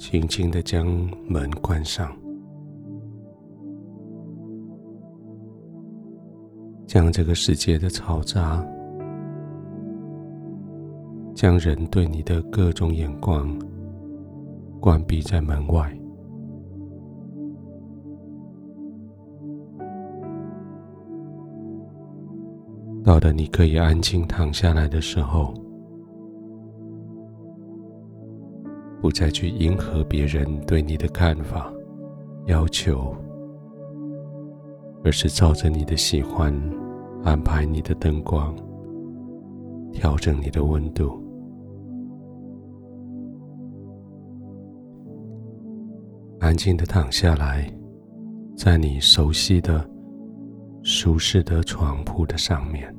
轻轻的将门关上，将这个世界的嘈杂，将人对你的各种眼光关闭在门外。到了你可以安静躺下来的时候，不再去迎合别人对你的看法、要求，而是照着你的喜欢安排你的灯光，调整你的温度，安静的躺下来，在你熟悉的。舒适的床铺的上面，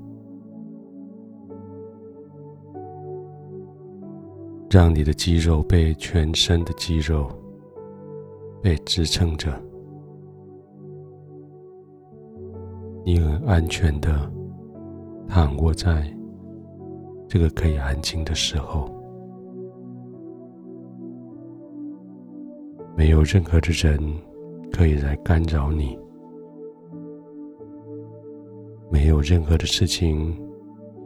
让你的肌肉被全身的肌肉被支撑着，你很安全的躺卧在这个可以安静的时候，没有任何的人可以来干扰你。没有任何的事情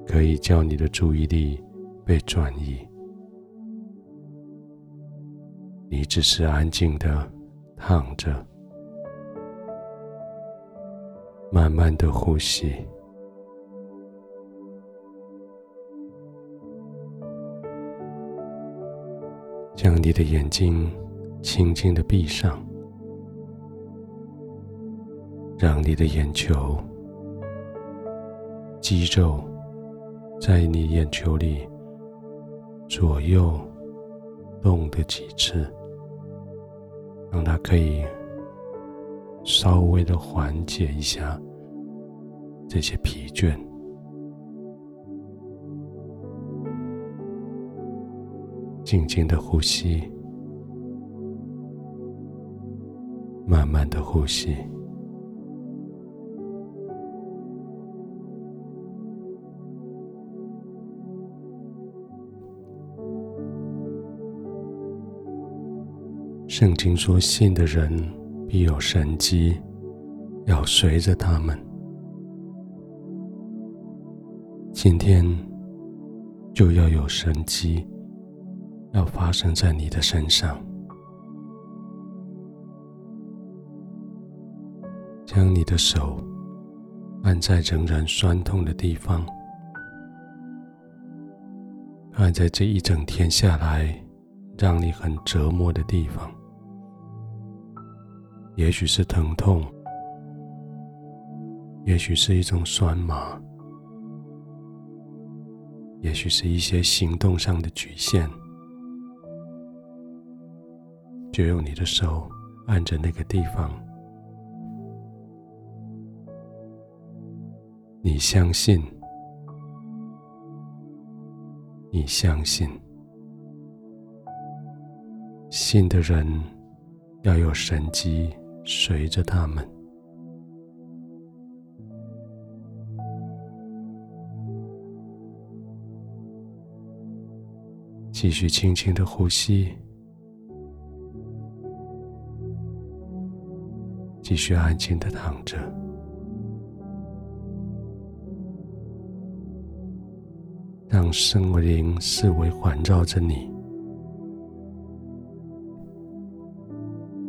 可以叫你的注意力被转移，你只是安静的躺着，慢慢的呼吸，将你的眼睛轻轻的闭上，让你的眼球。肌肉在你眼球里左右动的几次，让它可以稍微的缓解一下这些疲倦。静静的呼吸，慢慢的呼吸。圣经说：“信的人必有神迹，要随着他们。”今天就要有神迹，要发生在你的身上。将你的手按在仍然酸痛的地方，按在这一整天下来让你很折磨的地方。也许是疼痛，也许是一种酸麻，也许是一些行动上的局限，就用你的手按着那个地方。你相信，你相信，信的人要有神迹。随着他们，继续轻轻的呼吸，继续安静的躺着，让生灵四围环绕着你，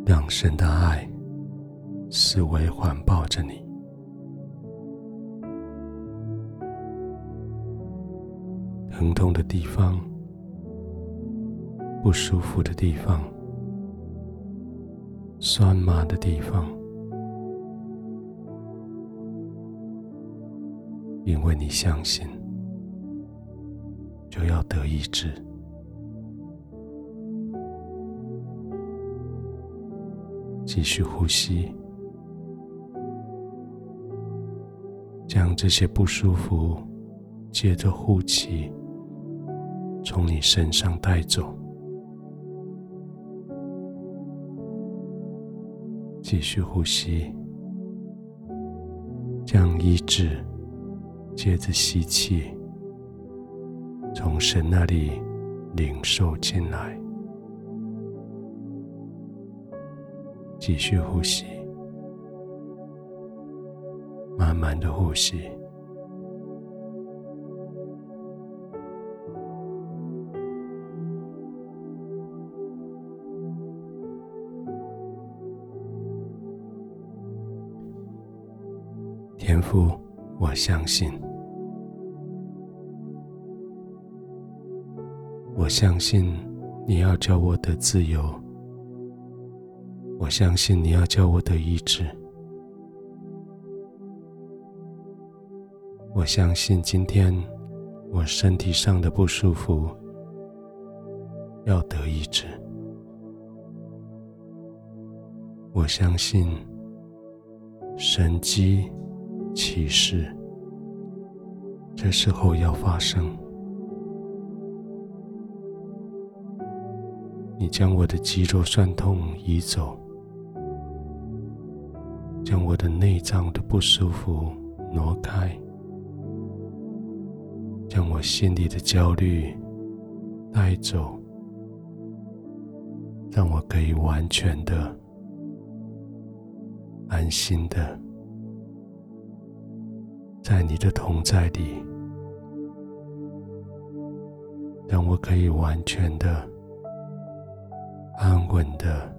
让神的爱。思维环抱着你，疼痛的地方，不舒服的地方，酸麻的地方，因为你相信，就要得医治。继续呼吸。将这些不舒服，借着呼气，从你身上带走。继续呼吸，将意志，借着吸气，从神那里领受进来。继续呼吸，慢慢的呼吸。天赋，我相信，我相信你要教我的自由，我相信你要教我的意志，我相信今天我身体上的不舒服要得医治，我相信神迹。启示，这时候要发生。你将我的肌肉酸痛移走，将我的内脏的不舒服挪开，将我心里的焦虑带走，让我可以完全的、安心的。在你的同在里，让我可以完全的、安稳的，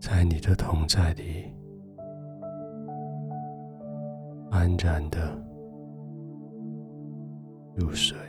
在你的同在里，安然的入睡。